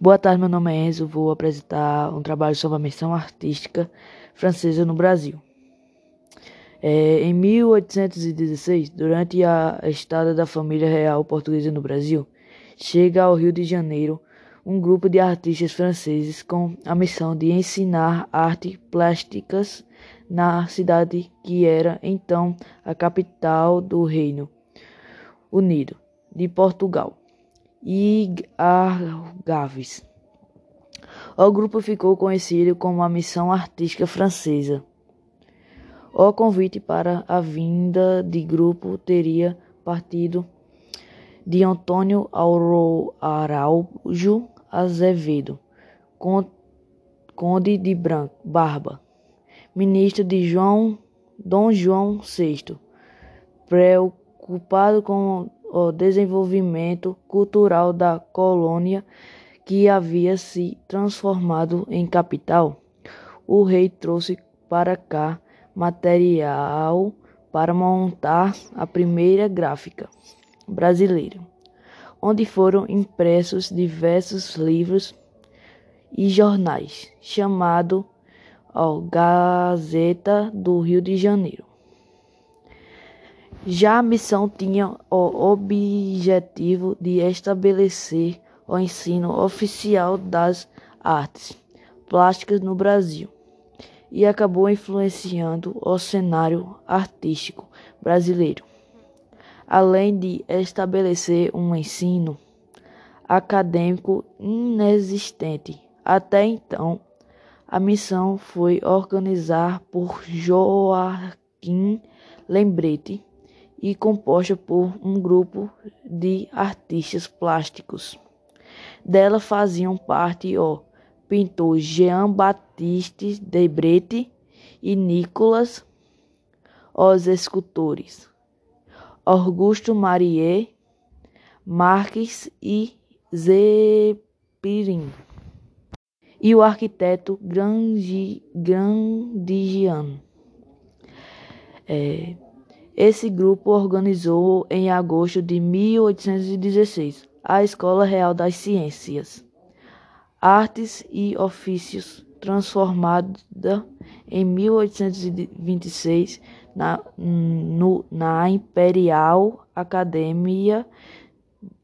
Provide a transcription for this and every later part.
Boa tarde, meu nome é Enzo. Vou apresentar um trabalho sobre a missão artística francesa no Brasil. É, em 1816, durante a estada da família real portuguesa no Brasil, chega ao Rio de Janeiro um grupo de artistas franceses com a missão de ensinar artes plásticas na cidade que era então a capital do Reino Unido de Portugal e Algarves. O grupo ficou conhecido como a Missão Artística Francesa. O convite para a vinda de grupo teria partido de Antônio Araújo Azevedo, conde de Branco, Barba, ministro de João Dom João VI, preocupado com o desenvolvimento cultural da colônia que havia se transformado em capital, o rei trouxe para cá material para montar a primeira gráfica brasileira, onde foram impressos diversos livros e jornais, chamado ó, Gazeta do Rio de Janeiro. Já a missão tinha o objetivo de estabelecer o ensino oficial das artes plásticas no Brasil e acabou influenciando o cenário artístico brasileiro, além de estabelecer um ensino acadêmico inexistente até então. A missão foi organizada por Joaquim Lembrete e composta por um grupo de artistas plásticos. Dela faziam parte o pintor Jean Baptiste Debrete e Nicolas, os escultores Augusto Marie Marques e Zepirin, e o arquiteto Grandigiano. É, esse grupo organizou em agosto de 1816 a Escola Real das Ciências, Artes e Ofícios, transformada em 1826 na, no, na Imperial Academia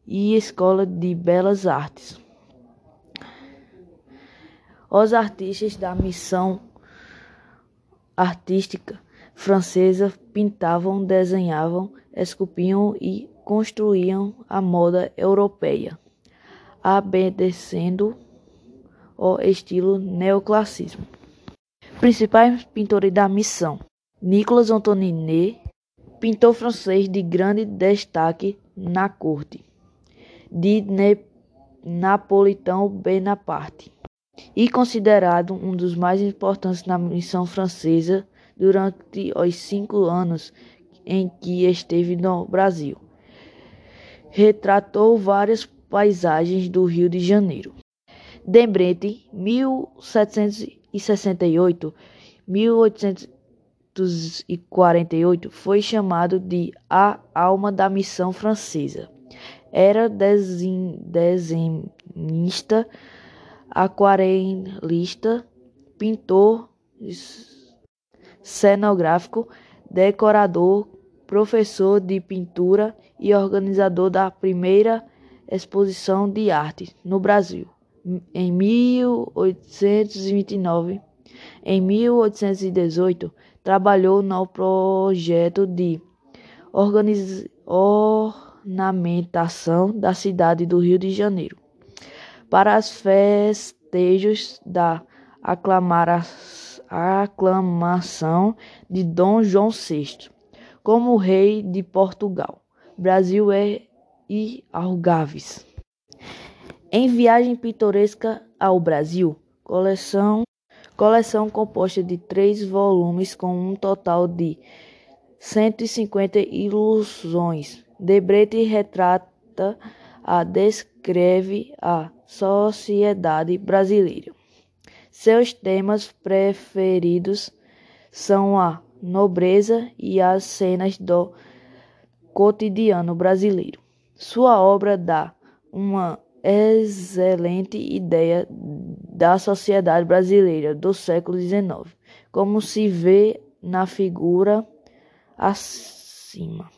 e Escola de Belas Artes. Os artistas da missão artística francesa pintavam, desenhavam, esculpiam e construíam a moda europeia, obedecendo o estilo neoclassismo. Principais pintores da missão: Nicolas Antoninet, pintor francês de grande destaque na corte. De ne Napolitão Bonaparte. E considerado um dos mais importantes na missão francesa durante os cinco anos em que esteve no Brasil. Retratou várias paisagens do Rio de Janeiro. Dembret, 1768 1848, foi chamado de a alma da missão francesa. Era desenhista, aquarelista, pintor cenográfico, decorador, professor de pintura e organizador da primeira exposição de arte no Brasil. Em 1829, em 1818, trabalhou no projeto de ornamentação da cidade do Rio de Janeiro para os festejos da aclamação a aclamação de Dom João VI como rei de Portugal, Brasil é e Algarves. Em viagem pitoresca ao Brasil, coleção coleção composta de três volumes com um total de 150 ilusões. Debret retrata a descreve a sociedade brasileira. Seus temas preferidos são a nobreza e as cenas do cotidiano brasileiro. Sua obra dá uma excelente ideia da sociedade brasileira do século XIX, como se vê na figura acima.